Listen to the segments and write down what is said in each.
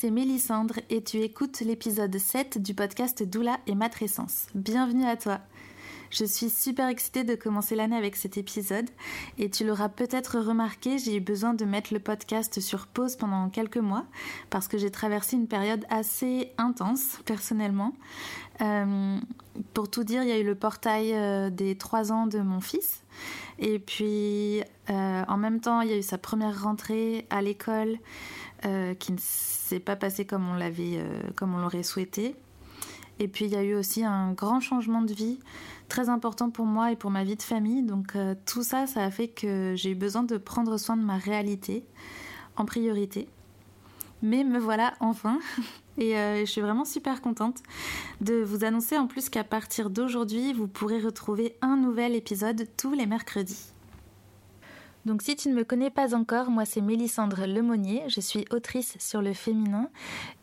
C'est Mélissandre et tu écoutes l'épisode 7 du podcast Doula et Matrescence. Bienvenue à toi. Je suis super excitée de commencer l'année avec cet épisode et tu l'auras peut-être remarqué, j'ai eu besoin de mettre le podcast sur pause pendant quelques mois parce que j'ai traversé une période assez intense personnellement. Euh, pour tout dire, il y a eu le portail euh, des trois ans de mon fils et puis euh, en même temps, il y a eu sa première rentrée à l'école qui ne s'est pas passée comme on l'avait, comme on l'aurait souhaité. Et puis il y a eu aussi un grand changement de vie très important pour moi et pour ma vie de famille. Donc euh, tout ça, ça a fait que j'ai eu besoin de prendre soin de ma réalité en priorité. Mais me voilà enfin. Et euh, je suis vraiment super contente de vous annoncer en plus qu'à partir d'aujourd'hui, vous pourrez retrouver un nouvel épisode tous les mercredis. Donc si tu ne me connais pas encore, moi c'est Mélissandre Lemonnier, je suis autrice sur le féminin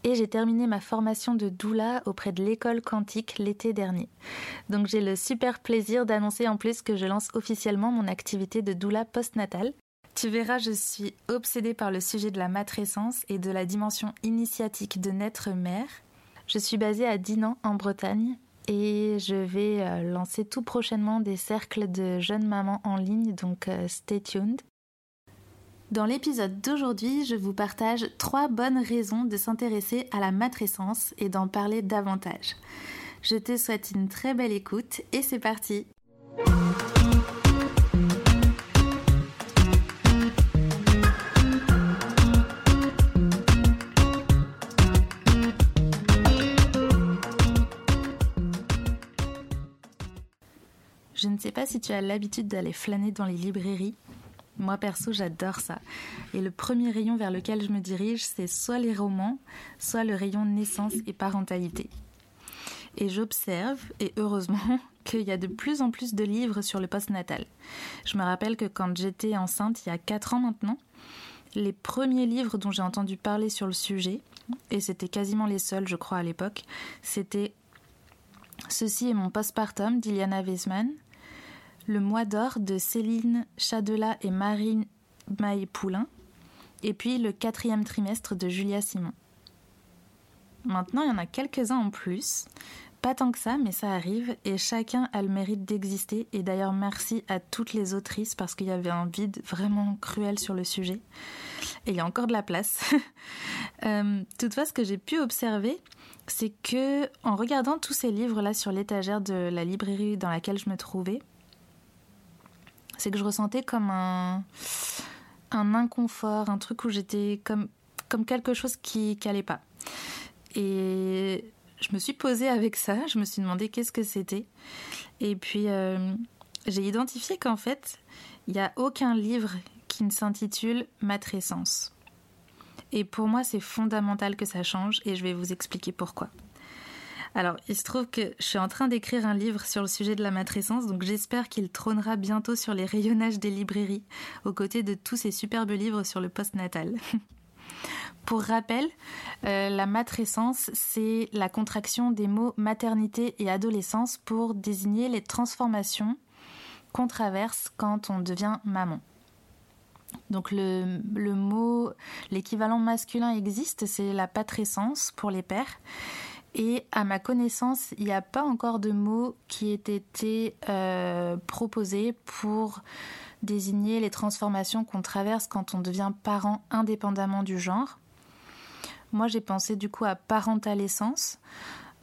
et j'ai terminé ma formation de doula auprès de l'école quantique l'été dernier. Donc j'ai le super plaisir d'annoncer en plus que je lance officiellement mon activité de doula postnatale. Tu verras, je suis obsédée par le sujet de la matrescence et de la dimension initiatique de naître mère. Je suis basée à Dinan en Bretagne et je vais euh, lancer tout prochainement des cercles de jeunes mamans en ligne, donc euh, stay tuned. Dans l'épisode d'aujourd'hui, je vous partage trois bonnes raisons de s'intéresser à la matrescence et d'en parler davantage. Je te souhaite une très belle écoute et c'est parti pas si tu as l'habitude d'aller flâner dans les librairies. Moi perso, j'adore ça. Et le premier rayon vers lequel je me dirige, c'est soit les romans, soit le rayon naissance et parentalité. Et j'observe, et heureusement, qu'il y a de plus en plus de livres sur le postnatal. Je me rappelle que quand j'étais enceinte, il y a 4 ans maintenant, les premiers livres dont j'ai entendu parler sur le sujet, et c'était quasiment les seuls, je crois, à l'époque, c'était Ceci est mon postpartum d'Iliana Wiesman, le mois d'or de Céline Chadela et Marine Maé-Poulain, et puis le quatrième trimestre de Julia Simon. Maintenant, il y en a quelques-uns en plus. Pas tant que ça, mais ça arrive, et chacun a le mérite d'exister. Et d'ailleurs, merci à toutes les autrices parce qu'il y avait un vide vraiment cruel sur le sujet. Et il y a encore de la place. euh, toutefois, ce que j'ai pu observer, c'est que en regardant tous ces livres-là sur l'étagère de la librairie dans laquelle je me trouvais, c'est que je ressentais comme un, un inconfort, un truc où j'étais comme, comme quelque chose qui n'allait pas. Et je me suis posée avec ça, je me suis demandé qu'est-ce que c'était. Et puis euh, j'ai identifié qu'en fait, il n'y a aucun livre qui ne s'intitule Matrescence. Et pour moi, c'est fondamental que ça change et je vais vous expliquer pourquoi. Alors, il se trouve que je suis en train d'écrire un livre sur le sujet de la matrescence, donc j'espère qu'il trônera bientôt sur les rayonnages des librairies, aux côtés de tous ces superbes livres sur le postnatal. Pour rappel, euh, la matrescence, c'est la contraction des mots maternité et adolescence pour désigner les transformations qu'on traverse quand on devient maman. Donc le, le mot, l'équivalent masculin existe, c'est la patrescence pour les pères. Et à ma connaissance, il n'y a pas encore de mot qui ait été euh, proposé pour désigner les transformations qu'on traverse quand on devient parent indépendamment du genre. Moi, j'ai pensé du coup à parentalescence,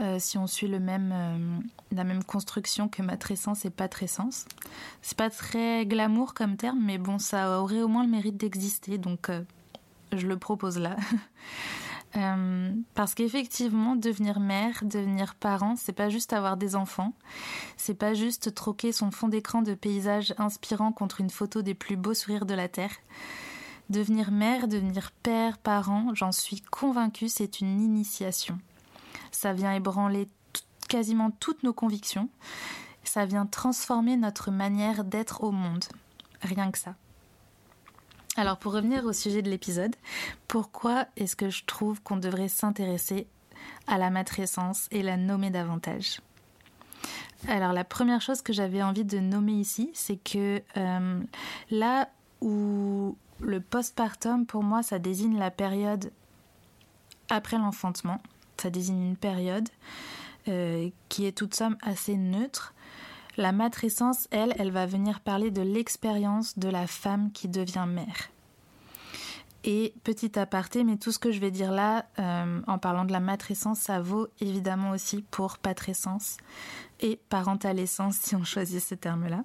euh, si on suit euh, la même construction que matrescence et patrescence. C'est pas très glamour comme terme, mais bon, ça aurait au moins le mérite d'exister, donc je le propose là. Euh, parce qu'effectivement, devenir mère, devenir parent, c'est pas juste avoir des enfants, c'est pas juste troquer son fond d'écran de paysage inspirant contre une photo des plus beaux sourires de la Terre. Devenir mère, devenir père, parent, j'en suis convaincue, c'est une initiation. Ça vient ébranler quasiment toutes nos convictions, ça vient transformer notre manière d'être au monde. Rien que ça. Alors pour revenir au sujet de l'épisode, pourquoi est-ce que je trouve qu'on devrait s'intéresser à la matrescence et la nommer davantage? Alors la première chose que j'avais envie de nommer ici, c'est que euh, là où le postpartum, pour moi, ça désigne la période après l'enfantement. Ça désigne une période euh, qui est toute somme assez neutre. La matrescence, elle, elle va venir parler de l'expérience de la femme qui devient mère. Et petit aparté, mais tout ce que je vais dire là, euh, en parlant de la matrescence, ça vaut évidemment aussi pour patrescence et parentalescence si on choisit ce terme-là.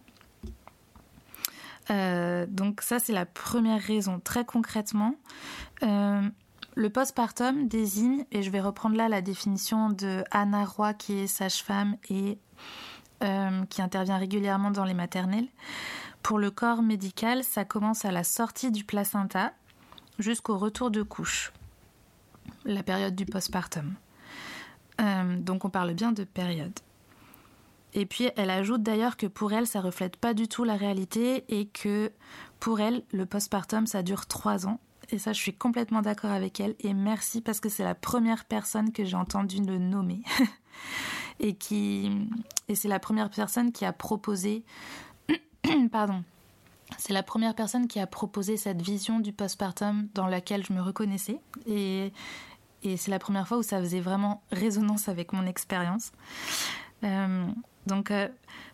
Euh, donc ça, c'est la première raison. Très concrètement, euh, le postpartum désigne, et je vais reprendre là la définition de Anna Roy, qui est sage-femme et euh, qui intervient régulièrement dans les maternelles. Pour le corps médical, ça commence à la sortie du placenta jusqu'au retour de couche, la période du postpartum. donc on parle bien de période. Et puis elle ajoute d'ailleurs que pour elle, ça reflète pas du tout la réalité et que pour elle, le postpartum, ça dure trois ans. Et ça, je suis complètement d'accord avec elle. Et merci parce que c'est la première personne que j'ai entendu le nommer. et qui et c'est la première personne qui a proposé pardon. C'est la première personne qui a proposé cette vision du postpartum dans laquelle je me reconnaissais. Et, et c'est la première fois où ça faisait vraiment résonance avec mon expérience. Euh, donc, euh,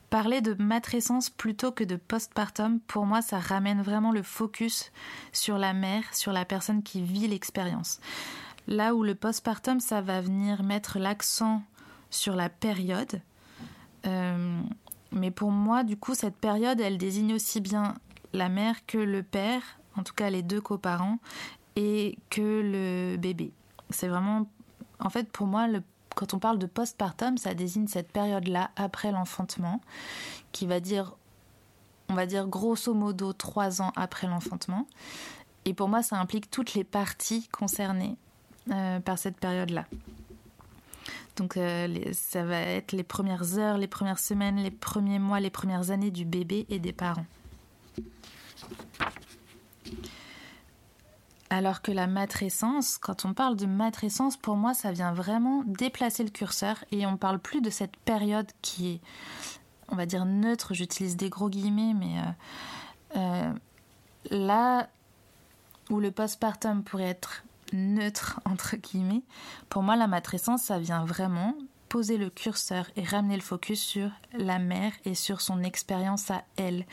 parler de matrescence plutôt que de postpartum, pour moi, ça ramène vraiment le focus sur la mère, sur la personne qui vit l'expérience. Là où le postpartum, ça va venir mettre l'accent sur la période. Euh, mais pour moi, du coup, cette période, elle désigne aussi bien la mère que le père, en tout cas les deux coparents, et que le bébé. C'est vraiment, en fait, pour moi, quand on parle de postpartum, ça désigne cette période-là après l'enfantement, qui va dire, on va dire grosso modo trois ans après l'enfantement. Et pour moi, ça implique toutes les parties concernées euh, par cette période-là. Donc euh, ça va être les premières heures, les premières semaines, les premiers mois, les premières années du bébé et des parents. Alors que la matrescence, quand on parle de matrescence, pour moi, ça vient vraiment déplacer le curseur et on parle plus de cette période qui est, on va dire, neutre. J'utilise des gros guillemets, mais euh, euh, là où le postpartum pourrait être neutre, entre guillemets, pour moi, la matrescence, ça vient vraiment poser le curseur et ramener le focus sur la mère et sur son expérience à elle.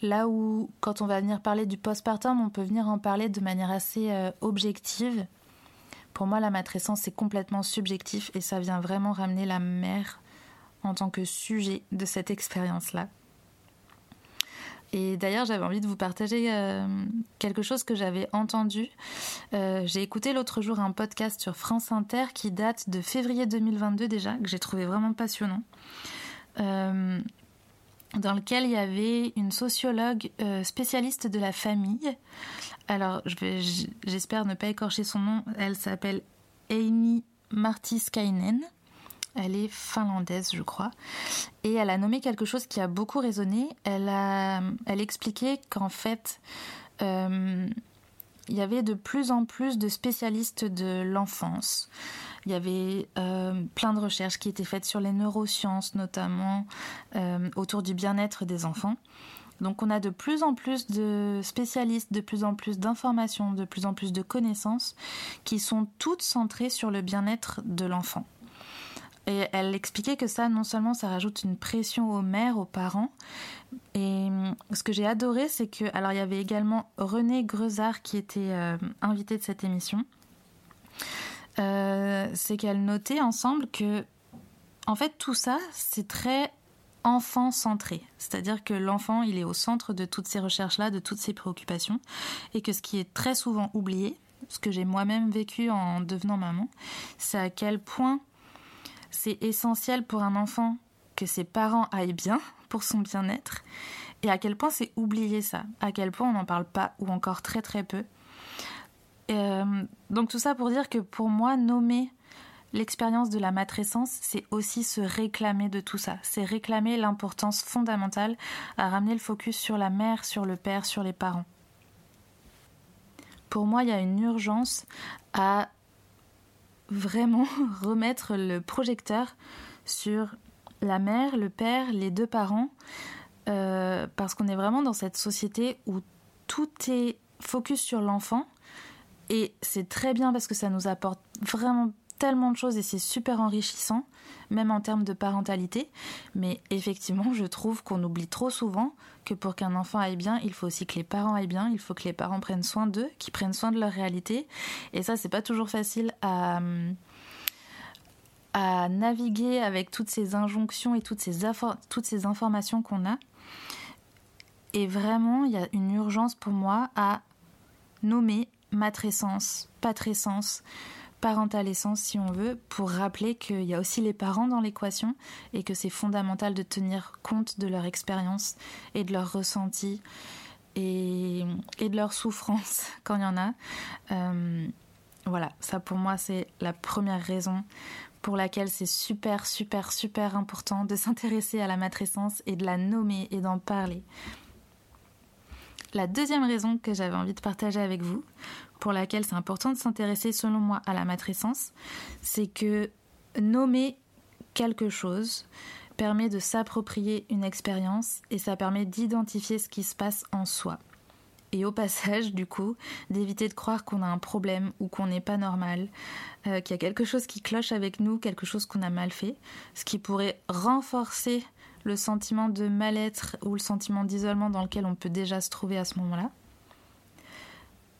Là où, quand on va venir parler du postpartum, on peut venir en parler de manière assez euh, objective. Pour moi, la matrescence, c'est complètement subjectif et ça vient vraiment ramener la mère en tant que sujet de cette expérience-là. Et d'ailleurs, j'avais envie de vous partager euh, quelque chose que j'avais entendu. Euh, j'ai écouté l'autre jour un podcast sur France Inter qui date de février 2022 déjà, que j'ai trouvé vraiment passionnant dans lequel il y avait une sociologue euh, spécialiste de la famille. Alors, j'espère ne pas écorcher son nom. Elle s'appelle Amy Martiskainen. Elle est finlandaise, je crois. Et elle a nommé quelque chose qui a beaucoup résonné. Elle a, elle qu'en fait, euh, il y avait de plus en plus de spécialistes de l'enfance. Il y avait euh, plein de recherches qui étaient faites sur les neurosciences, notamment euh, autour du bien-être des enfants. Donc on a de plus en plus de spécialistes, de plus en plus d'informations, de plus en plus de connaissances qui sont toutes centrées sur le bien-être de l'enfant. Et elle expliquait que ça, non seulement ça rajoute une pression aux mères, aux parents, et hum, ce que j'ai adoré, c'est que, alors il y avait également René Grezard qui était euh, invité de cette émission, euh, c'est qu'elle notait ensemble que, en fait, tout ça, c'est très enfant centré. C'est-à-dire que l'enfant, il est au centre de toutes ces recherches-là, de toutes ces préoccupations, et que ce qui est très souvent oublié, ce que j'ai moi-même vécu en devenant maman, c'est à quel point c'est essentiel pour un enfant que ses parents aillent bien pour son bien-être et à quel point c'est oublié ça, à quel point on n'en parle pas ou encore très très peu. Euh, donc tout ça pour dire que pour moi, nommer l'expérience de la matrescence, c'est aussi se réclamer de tout ça, c'est réclamer l'importance fondamentale à ramener le focus sur la mère, sur le père, sur les parents. Pour moi, il y a une urgence à vraiment remettre le projecteur sur la mère, le père, les deux parents, euh, parce qu'on est vraiment dans cette société où tout est focus sur l'enfant. Et c'est très bien parce que ça nous apporte vraiment tellement de choses et c'est super enrichissant, même en termes de parentalité. Mais effectivement, je trouve qu'on oublie trop souvent que pour qu'un enfant aille bien, il faut aussi que les parents aillent bien, il faut que les parents prennent soin d'eux, qu'ils prennent soin de leur réalité. Et ça, c'est pas toujours facile à, à naviguer avec toutes ces injonctions et toutes ces, toutes ces informations qu'on a. Et vraiment, il y a une urgence pour moi à nommer matrescence, patrescence, parentale essence si on veut, pour rappeler qu'il y a aussi les parents dans l'équation et que c'est fondamental de tenir compte de leur expérience et de leurs ressentis et, de leurs souffrances quand il y en a. Euh, voilà, ça pour moi c'est la première raison pour laquelle c'est super, super, super important de s'intéresser à la matrescence et de la nommer et d'en parler. La deuxième raison que j'avais envie de partager avec vous, pour laquelle c'est important de s'intéresser selon moi à la matrescence, c'est que nommer quelque chose permet de s'approprier une expérience et ça permet d'identifier ce qui se passe en soi. Et au passage, du coup, d'éviter de croire qu'on a un problème ou qu'on n'est pas normal, euh, qu'il y a quelque chose qui cloche avec nous, quelque chose qu'on a mal fait, ce qui pourrait renforcer le sentiment de mal-être ou le sentiment d'isolement dans lequel on peut déjà se trouver à ce moment-là.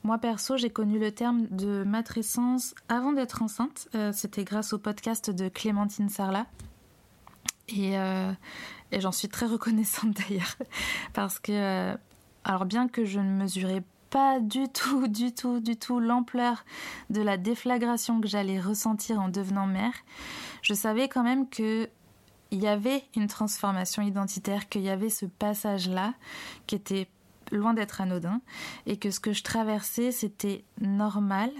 Moi perso, j'ai connu le terme de matrescence avant d'être enceinte. Euh, c'était grâce au podcast de Clémentine Sarlat. Euh, et, j'en suis très reconnaissante d'ailleurs. Parce que, euh, alors bien que je ne mesurais pas du tout, du tout, du tout l'ampleur de la déflagration que j'allais ressentir en devenant mère, je savais quand même que il y avait une transformation identitaire, qu'il y avait ce passage-là qui était loin d'être anodin, et que ce que je traversais, c'était normal,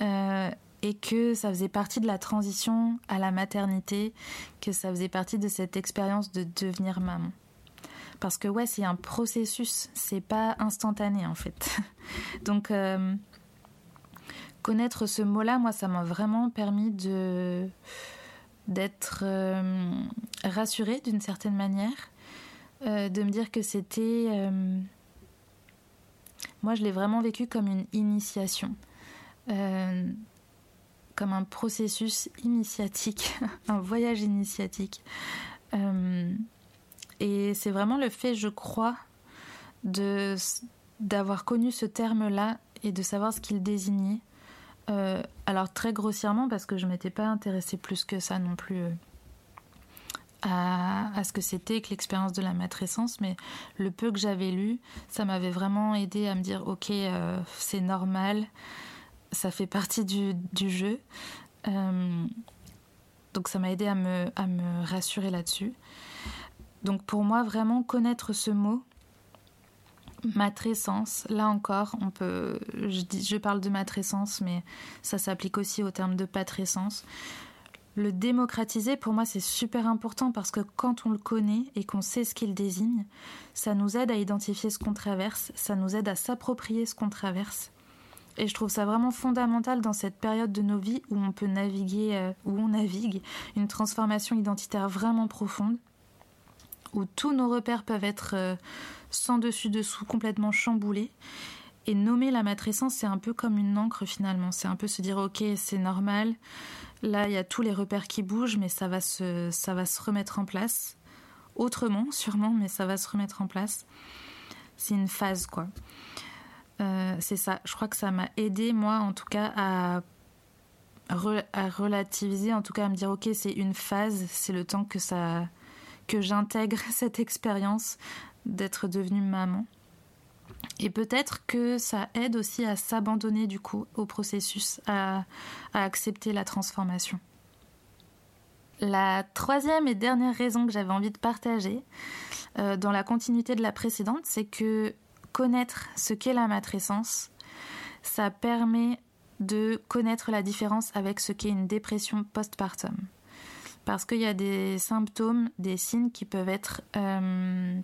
euh, et que ça faisait partie de la transition à la maternité, que ça faisait partie de cette expérience de devenir maman. Parce que ouais, c'est un processus, c'est pas instantané en fait. Donc euh, connaître ce mot-là, moi, ça m'a vraiment permis de d'être euh, rassurée d'une certaine manière euh, de me dire que c'était... Euh, moi, je l'ai vraiment vécu comme une initiation, comme un processus initiatique, un voyage initiatique. et c'est vraiment le fait, je crois, d'avoir connu ce terme-là et de savoir ce qu'il désignait. Alors très grossièrement parce que je m'étais pas intéressée plus que ça non plus à, ce que c'était que l'expérience de la matrescence, mais le peu que j'avais lu, ça m'avait vraiment aidé à me dire ok, euh, c'est normal, ça fait partie du, jeu. Euh, donc ça m'a aidé à me, à me rassurer là-dessus. Donc pour moi, vraiment connaître ce mot, matrescence, là encore, on peut, je, dis, je parle de matrescence, mais ça s'applique aussi au terme de patrescence. Le démocratiser, pour moi, c'est super important parce que quand on le connaît et qu'on sait ce qu'il désigne, ça nous aide à identifier ce qu'on traverse, ça nous aide à s'approprier ce qu'on traverse. Et je trouve ça vraiment fondamental dans cette période de nos vies où on peut naviguer, euh, où on navigue, une transformation identitaire vraiment profonde, où tous nos repères peuvent être euh, sans dessus-dessous, complètement chamboulés. Et nommer la matrescence, c'est un peu comme une encre finalement. C'est un peu se dire, ok, c'est normal, Là, il y a tous les repères qui bougent, mais ça va se, ça va se remettre en place. Autrement, sûrement, mais ça va se remettre en place. C'est une phase, quoi. Euh, c'est ça. Je crois que ça m'a aidé, moi, en tout cas, à, à relativiser, en tout cas, à me dire, ok, c'est une phase, c'est le temps que ça, que j'intègre cette expérience d'être devenue maman. Et peut-être que ça aide aussi à s'abandonner du coup au processus, à, accepter la transformation. La troisième et dernière raison que j'avais envie de partager, euh, dans la continuité de la précédente, c'est que connaître ce qu'est la matrescence, ça permet de connaître la différence avec ce qu'est une dépression postpartum. Parce qu'il y a des symptômes, des signes qui peuvent être euh,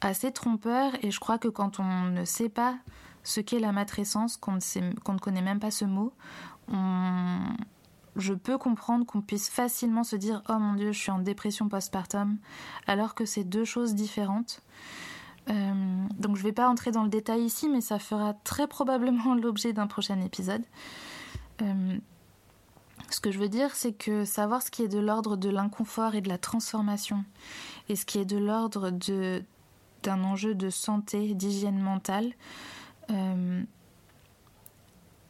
assez trompeur et je crois que quand on ne sait pas ce qu'est la matrescence, qu'on ne, ne connaît même pas ce mot, je peux comprendre qu'on puisse facilement se dire oh mon dieu je suis en dépression postpartum alors que c'est deux choses différentes. donc je ne vais pas entrer dans le détail ici, mais ça fera très probablement l'objet d'un prochain épisode. Ce que je veux dire, c'est que savoir ce qui est de l'ordre de l'inconfort et de la transformation, et ce qui est de l'ordre d'un enjeu de santé, d'hygiène mentale,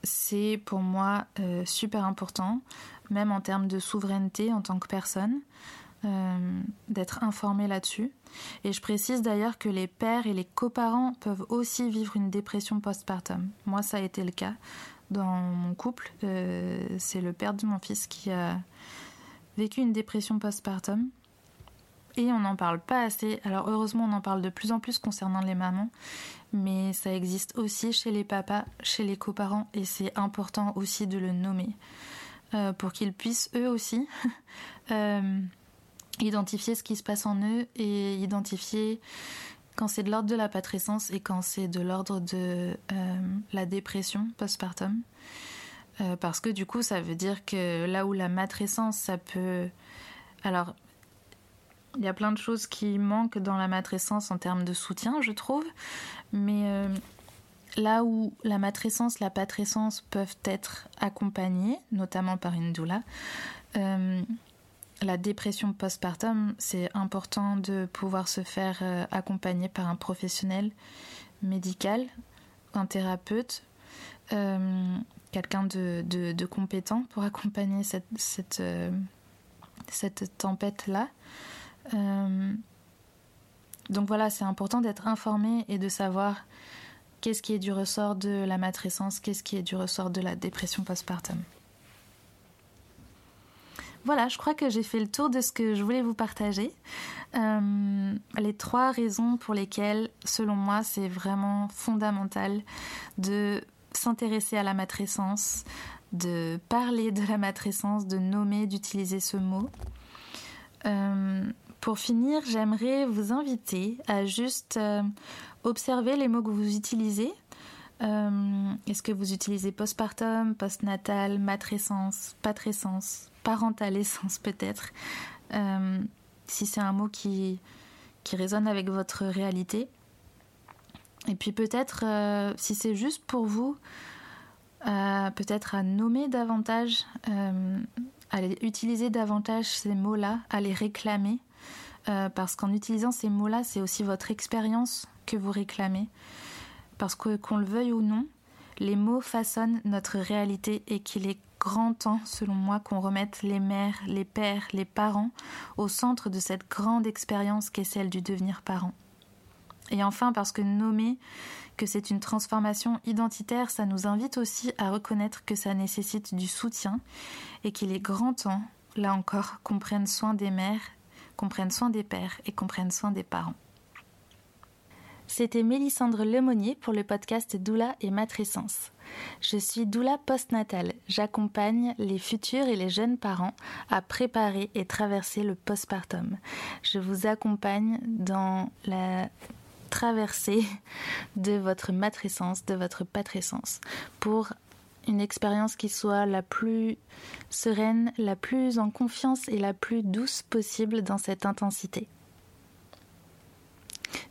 c'est pour moi euh, super important, même en termes de souveraineté en tant que personne, euh, d'être informé là-dessus. Et je précise d'ailleurs que les pères et les coparents peuvent aussi vivre une dépression postpartum. Moi, ça a été le cas dans mon couple. Euh, c'est le père de mon fils qui a vécu une dépression postpartum et on n'en parle pas assez. Alors heureusement, on en parle de plus en plus concernant les mamans, mais ça existe aussi chez les papas, chez les coparents, et c'est important aussi de le nommer euh, pour qu'ils puissent eux aussi euh, identifier ce qui se passe en eux et identifier quand c'est de l'ordre de la patrescence et quand c'est de l'ordre de euh, la dépression postpartum. parce que du coup, ça veut dire que là où la matrescence, ça peut... Alors, il y a plein de choses qui manquent dans la matrescence en termes de soutien, je trouve. Mais euh, là où la matrescence, la patrescence peuvent être accompagnées, notamment par une doula, euh, la dépression postpartum, c'est important de pouvoir se faire euh, accompagner par un professionnel médical, un thérapeute, quelqu'un de, compétent pour accompagner cette, cette tempête-là. Euh, donc voilà, c'est important d'être informé et de savoir qu'est-ce qui est du ressort de la matrescence, qu'est-ce qui est du ressort de la dépression postpartum. Voilà, je crois que j'ai fait le tour de ce que je voulais vous partager. Euh, les trois raisons pour lesquelles, selon moi, c'est vraiment fondamental de s'intéresser à la matrescence, de parler de la matrescence, de nommer, d'utiliser ce mot. Euh, pour finir, j'aimerais vous inviter à juste euh, observer les mots que vous utilisez. Est-ce que vous utilisez postpartum, postnatal, matrescence, patrescence, parentalescence peut-être euh, Si c'est un mot qui, qui résonne avec votre réalité. Et puis peut-être, si c'est juste pour vous, peut-être à nommer davantage, à utiliser davantage ces mots-là, à les réclamer. Euh, parce qu'en utilisant ces mots-là, c'est aussi votre expérience que vous réclamez. Parce que qu'on le veuille ou non, les mots façonnent notre réalité et qu'il est grand temps, selon moi, qu'on remette les mères, les pères, les parents au centre de cette grande expérience qu'est celle du devenir parent. Et enfin, parce que nommer que c'est une transformation identitaire, ça nous invite aussi à reconnaître que ça nécessite du soutien et qu'il est grand temps, là encore, qu'on prenne soin des mères qu'on prenne soin des pères et qu'on prenne soin des parents. C'était Mélissandre Lemonnier pour le podcast Doula et Matrescence. Je suis doula postnatale. J'accompagne les futurs et les jeunes parents à préparer et traverser le postpartum. Je vous accompagne dans la traversée de votre matrescence, de votre patrescence, pour une expérience qui soit la plus sereine, la plus en confiance et la plus douce possible dans cette intensité.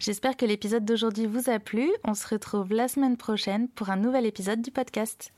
J'espère que l'épisode d'aujourd'hui vous a plu. On se retrouve la semaine prochaine pour un nouvel épisode du podcast.